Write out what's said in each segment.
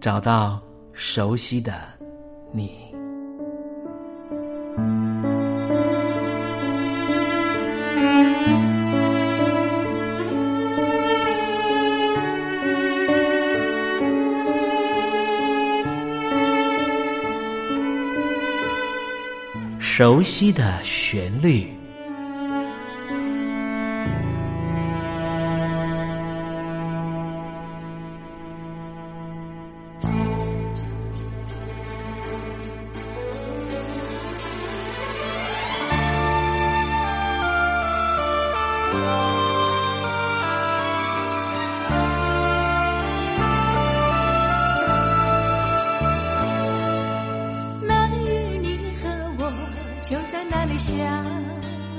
找到熟悉的你，熟悉的旋律。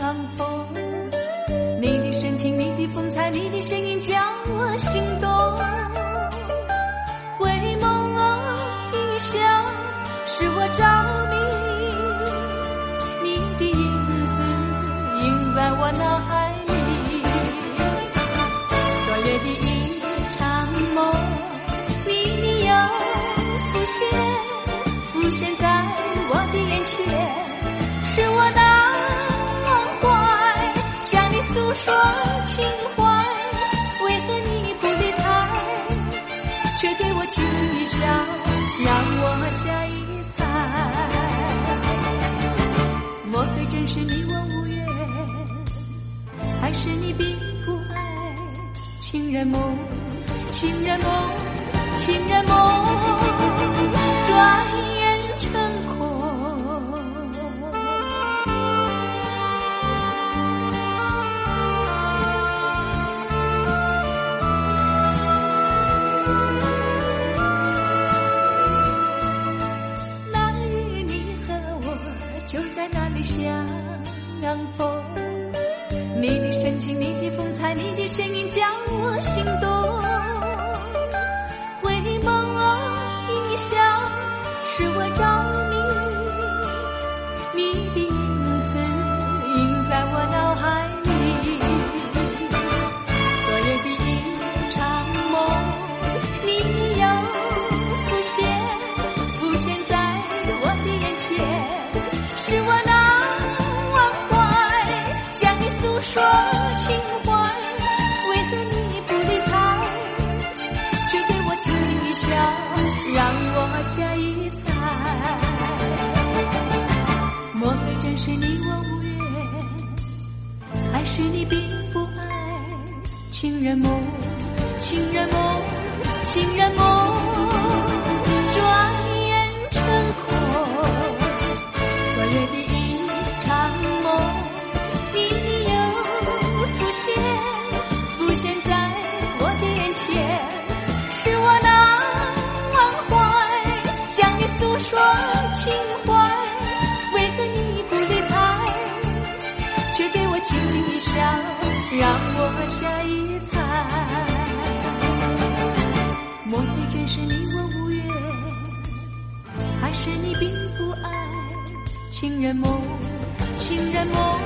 相风，你的深情，你的风采，你的声音叫我心动。回眸一笑，使我着迷。你的影子映在我脑海里。昨夜的一场梦，你你又浮现，浮现在我的眼前，是我那。诉说情怀，为何你不理睬，却给我轻轻一笑，让我下一猜。莫非真是你我无缘，还是你并不爱？情人梦，情人梦，情人梦，转眼。让我下一猜。莫非真是你我无缘，还是你并不爱？情人梦，情人梦，情人梦，多情怀，为何你不理睬，却对我轻轻一笑，让我下一猜。莫非真是你我无缘，还是你并不爱？情人梦，情人梦，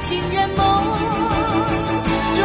情人梦，转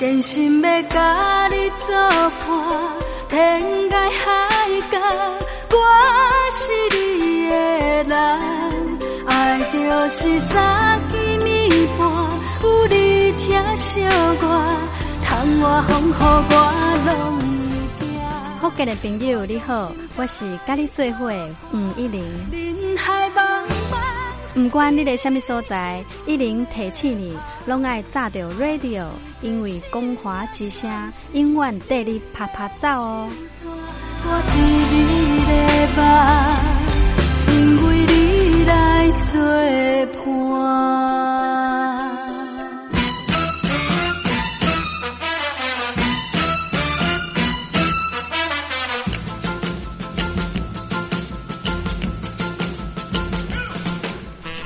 真心要甲你作伴，天涯海角，我是你的人。爱就是三更暝半，有你听小歌，窗外风雨我拢会惊。福建的朋友你好，我是甲你做伙的黄一玲。人海。不管你在什么所在，一零提起你，拢爱炸着 radio，因为光华之声永远带你啪啪走哦。我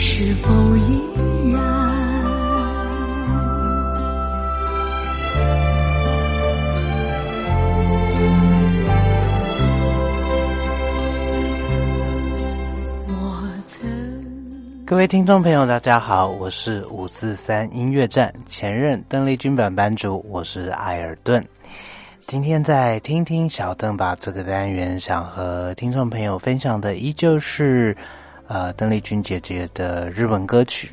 是否依然？各位听众朋友，大家好，我是五四三音乐站前任邓丽君版班主，我是艾尔顿。今天在听听小邓吧这个单元，想和听众朋友分享的依旧是，呃，邓丽君姐姐的日文歌曲。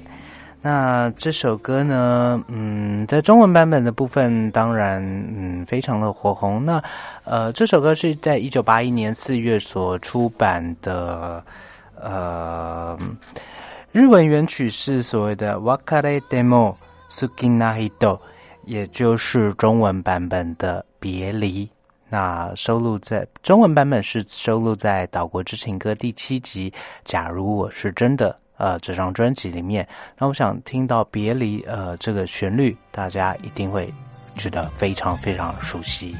那这首歌呢，嗯，在中文版本的部分，当然，嗯，非常的火红。那，呃，这首歌是在一九八一年四月所出版的，呃，日文原曲是所谓的 “wakare demo sukinahito”，也就是中文版本的。别离，那收录在中文版本是收录在《岛国之情歌》第七集《假如我是真的》呃这张专辑里面。那我想听到别离呃这个旋律，大家一定会觉得非常非常熟悉。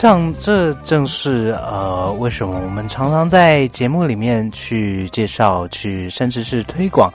像这正是呃，为什么我们常常在节目里面去介绍、去甚至是推广，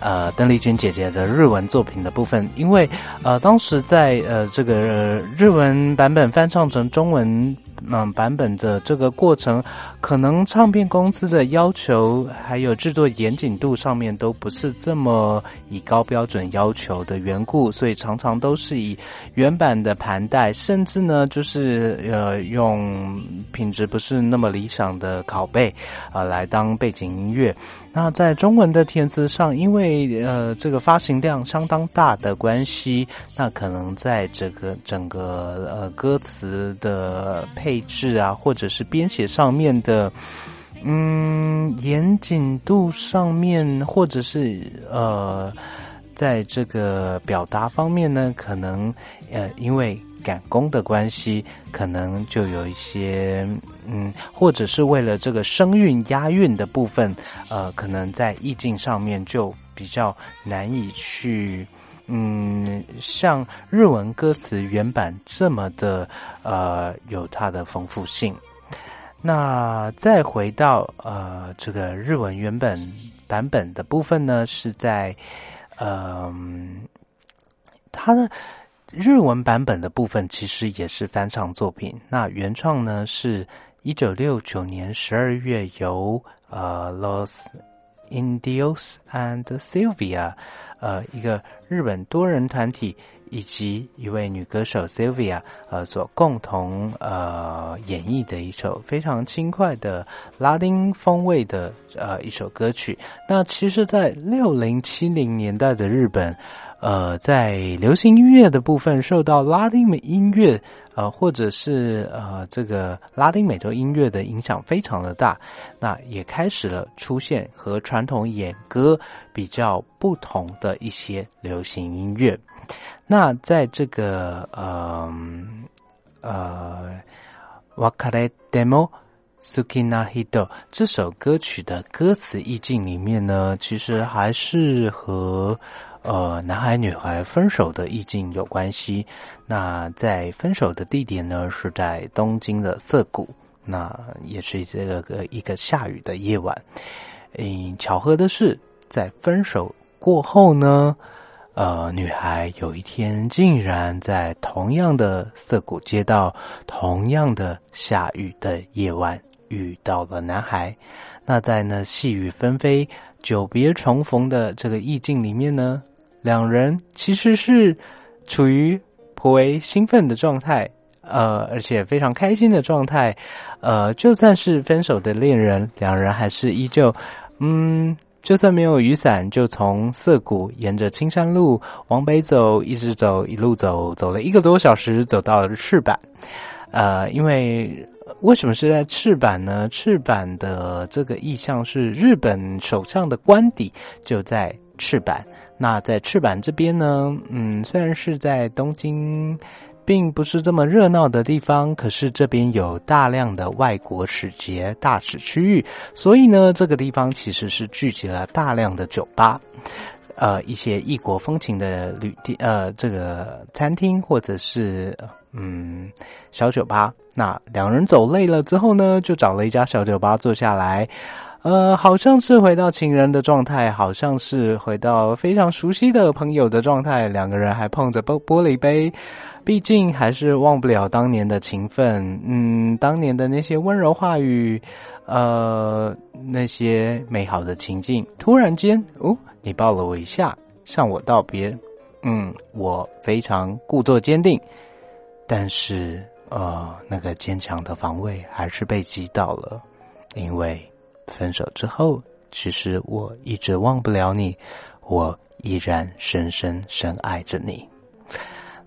呃，邓丽君姐姐的日文作品的部分，因为呃，当时在呃这个日文版本翻唱成中文。嗯，版本的这个过程，可能唱片公司的要求还有制作严谨度上面都不是这么以高标准要求的缘故，所以常常都是以原版的盘带，甚至呢就是呃用品质不是那么理想的拷贝啊来当背景音乐。那在中文的填词上，因为呃这个发行量相当大的关系，那可能在这个整个呃歌词的配配置啊，或者是编写上面的，嗯严谨度上面，或者是呃在这个表达方面呢，可能呃因为。赶工的关系，可能就有一些，嗯，或者是为了这个声韵押韵的部分，呃，可能在意境上面就比较难以去，嗯，像日文歌词原版这么的，呃，有它的丰富性。那再回到呃这个日文原本版本的部分呢，是在，嗯，它的。日文版本的部分其实也是翻唱作品。那原创呢，是一九六九年十二月由呃 Los Indios and Sylvia，呃一个日本多人团体以及一位女歌手 Sylvia 呃所共同呃演绎的一首非常轻快的拉丁风味的呃一首歌曲。那其实，在六零七零年代的日本。呃，在流行音乐的部分，受到拉丁美音乐，呃，或者是呃这个拉丁美洲音乐的影响非常的大，那也开始了出现和传统演歌比较不同的一些流行音乐。那在这个呃呃瓦卡雷 demo sukina hito 这首歌曲的歌词意境里面呢，其实还是和。呃，男孩女孩分手的意境有关系。那在分手的地点呢，是在东京的涩谷。那也是这个个一个下雨的夜晚。嗯，巧合的是，在分手过后呢，呃，女孩有一天竟然在同样的涩谷街道、同样的下雨的夜晚遇到了男孩。那在那细雨纷飞、久别重逢的这个意境里面呢？两人其实是处于颇为兴奋的状态，呃，而且非常开心的状态，呃，就算是分手的恋人，两人还是依旧，嗯，就算没有雨伞，就从涩谷沿着青山路往北走，一直走，一路走，走了一个多小时，走到了赤坂，呃，因为为什么是在赤坂呢？赤坂的这个意象是日本首相的官邸就在赤坂。那在赤坂这边呢，嗯，虽然是在东京，并不是这么热闹的地方，可是这边有大量的外国使节大使区域，所以呢，这个地方其实是聚集了大量的酒吧，呃，一些异国风情的旅店，呃，这个餐厅或者是嗯小酒吧。那两人走累了之后呢，就找了一家小酒吧坐下来。呃，好像是回到情人的状态，好像是回到非常熟悉的朋友的状态。两个人还碰着玻玻璃杯，毕竟还是忘不了当年的情分。嗯，当年的那些温柔话语，呃，那些美好的情境。突然间，哦，你抱了我一下，向我道别。嗯，我非常故作坚定，但是，呃，那个坚强的防卫还是被击倒了，因为。分手之后，其实我一直忘不了你，我依然深深深爱着你。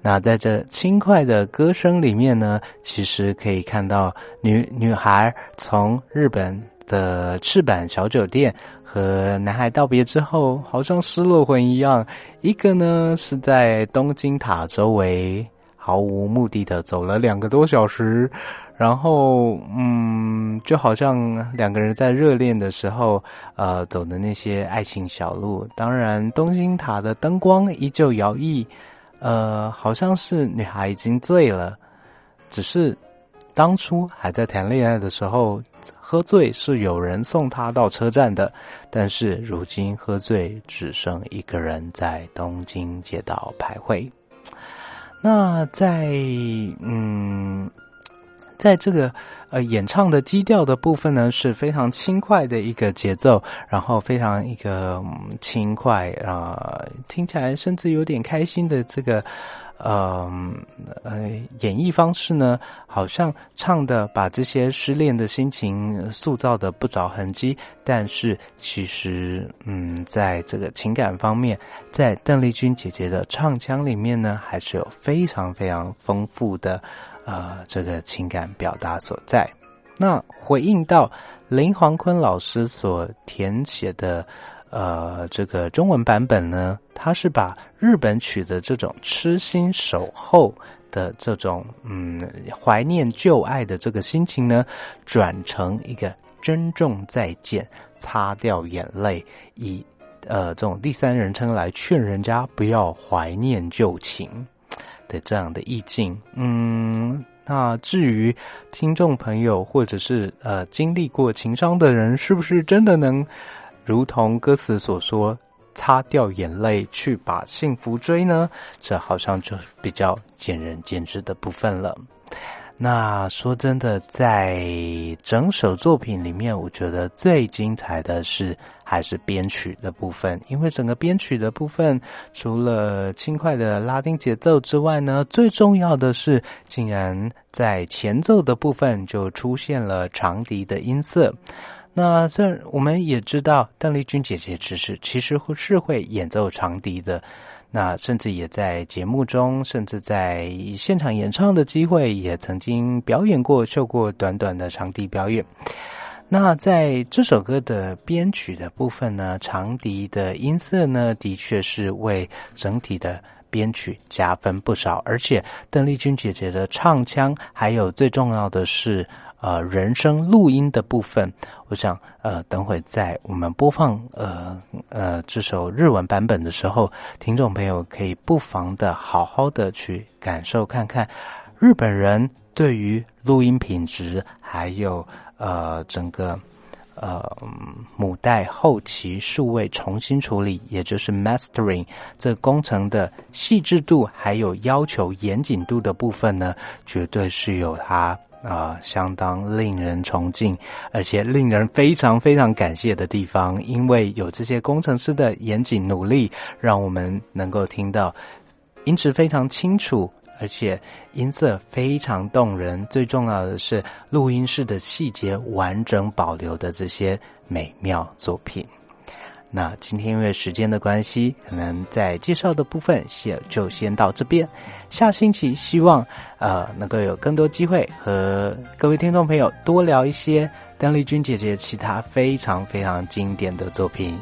那在这轻快的歌声里面呢，其实可以看到女女孩从日本的赤坂小酒店和男孩道别之后，好像失了魂一样。一个呢是在东京塔周围毫无目的的走了两个多小时。然后，嗯，就好像两个人在热恋的时候，呃，走的那些爱情小路。当然，东京塔的灯光依旧摇曳，呃，好像是女孩已经醉了，只是当初还在谈恋爱的时候，喝醉是有人送她到车站的，但是如今喝醉只剩一个人在东京街道徘徊。那在嗯，在这个呃演唱的基调的部分呢，是非常轻快的一个节奏，然后非常一个轻快啊，听起来甚至有点开心的这个。呃呃，演绎方式呢，好像唱的把这些失恋的心情塑造的不着痕迹，但是其实，嗯，在这个情感方面，在邓丽君姐姐的唱腔里面呢，还是有非常非常丰富的呃这个情感表达所在。那回应到林黄坤老师所填写的。呃，这个中文版本呢，他是把日本曲的这种痴心守候的这种嗯怀念旧爱的这个心情呢，转成一个珍重再见，擦掉眼泪，以呃这种第三人称来劝人家不要怀念旧情的这样的意境。嗯，那至于听众朋友或者是呃经历过情伤的人，是不是真的能？如同歌词所说，擦掉眼泪去把幸福追呢？这好像就比较见仁见智的部分了。那说真的，在整首作品里面，我觉得最精彩的是还是编曲的部分，因为整个编曲的部分，除了轻快的拉丁节奏之外呢，最重要的是，竟然在前奏的部分就出现了长笛的音色。那这我们也知道，邓丽君姐姐只是其实会是会演奏长笛的，那甚至也在节目中，甚至在现场演唱的机会，也曾经表演过，秀过短短的长笛表演。那在这首歌的编曲的部分呢，长笛的音色呢，的确是为整体的编曲加分不少，而且邓丽君姐姐的唱腔，还有最重要的是。呃，人声录音的部分，我想，呃，等会在我们播放呃呃这首日文版本的时候，听众朋友可以不妨的好好的去感受看看，日本人对于录音品质，还有呃整个呃母带后期数位重新处理，也就是 mastering 这工程的细致度，还有要求严谨度的部分呢，绝对是有它。啊，相当令人崇敬，而且令人非常非常感谢的地方，因为有这些工程师的严谨努力，让我们能够听到音质非常清楚，而且音色非常动人。最重要的是，录音室的细节完整保留的这些美妙作品。那今天因为时间的关系，可能在介绍的部分先就先到这边。下星期希望呃能够有更多机会和各位听众朋友多聊一些邓丽君姐姐其他非常非常经典的作品。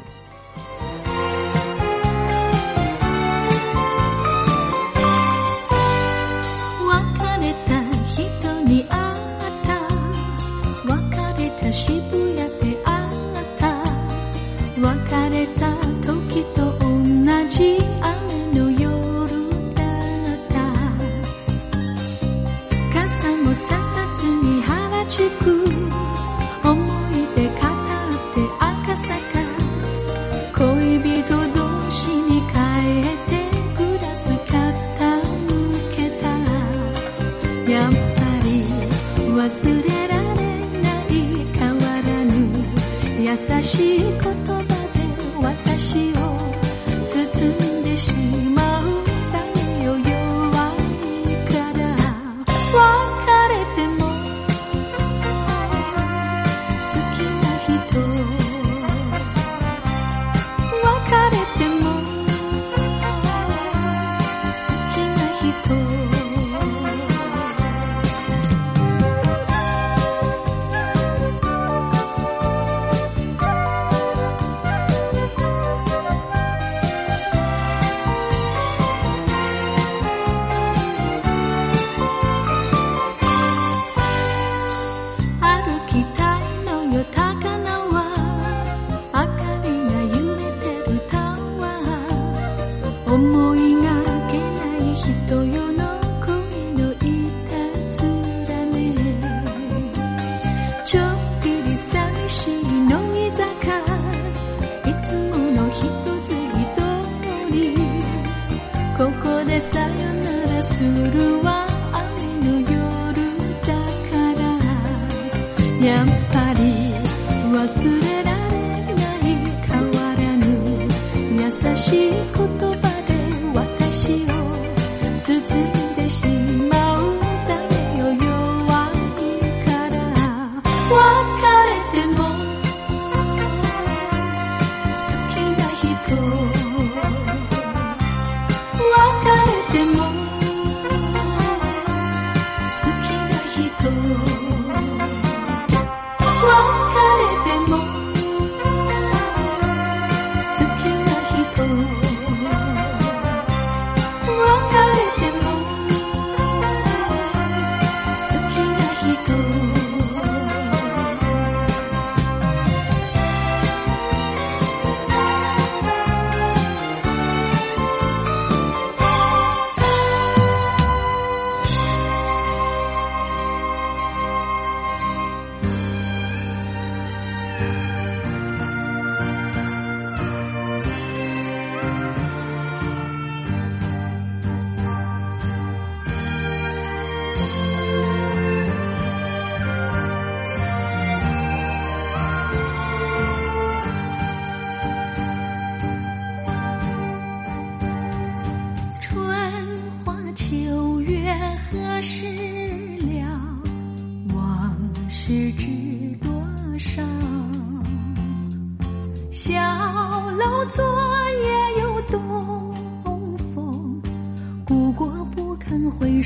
優しい言葉。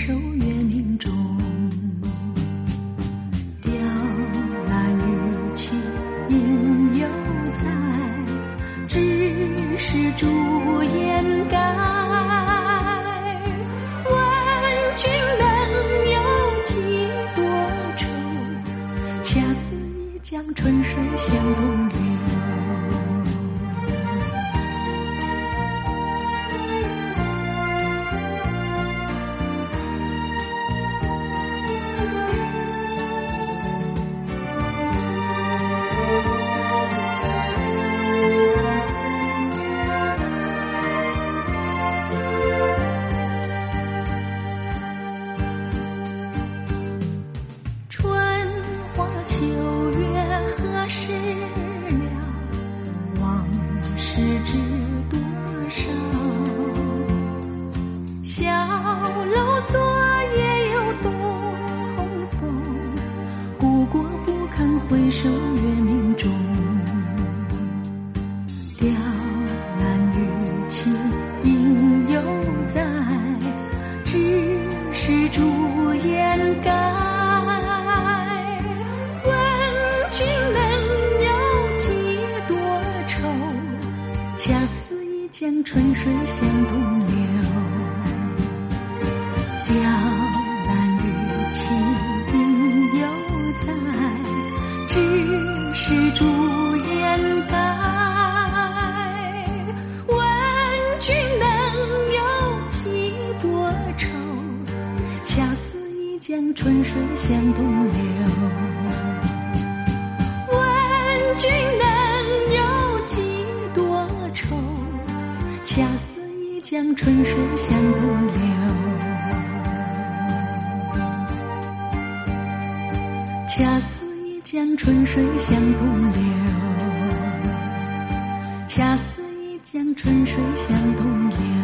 堪知多少？小楼昨夜又东风，故国不堪回首月明中。向东流。问君能有几多愁？恰似一江春水向东流。恰似一江春水向东流。恰似一江春水向东流。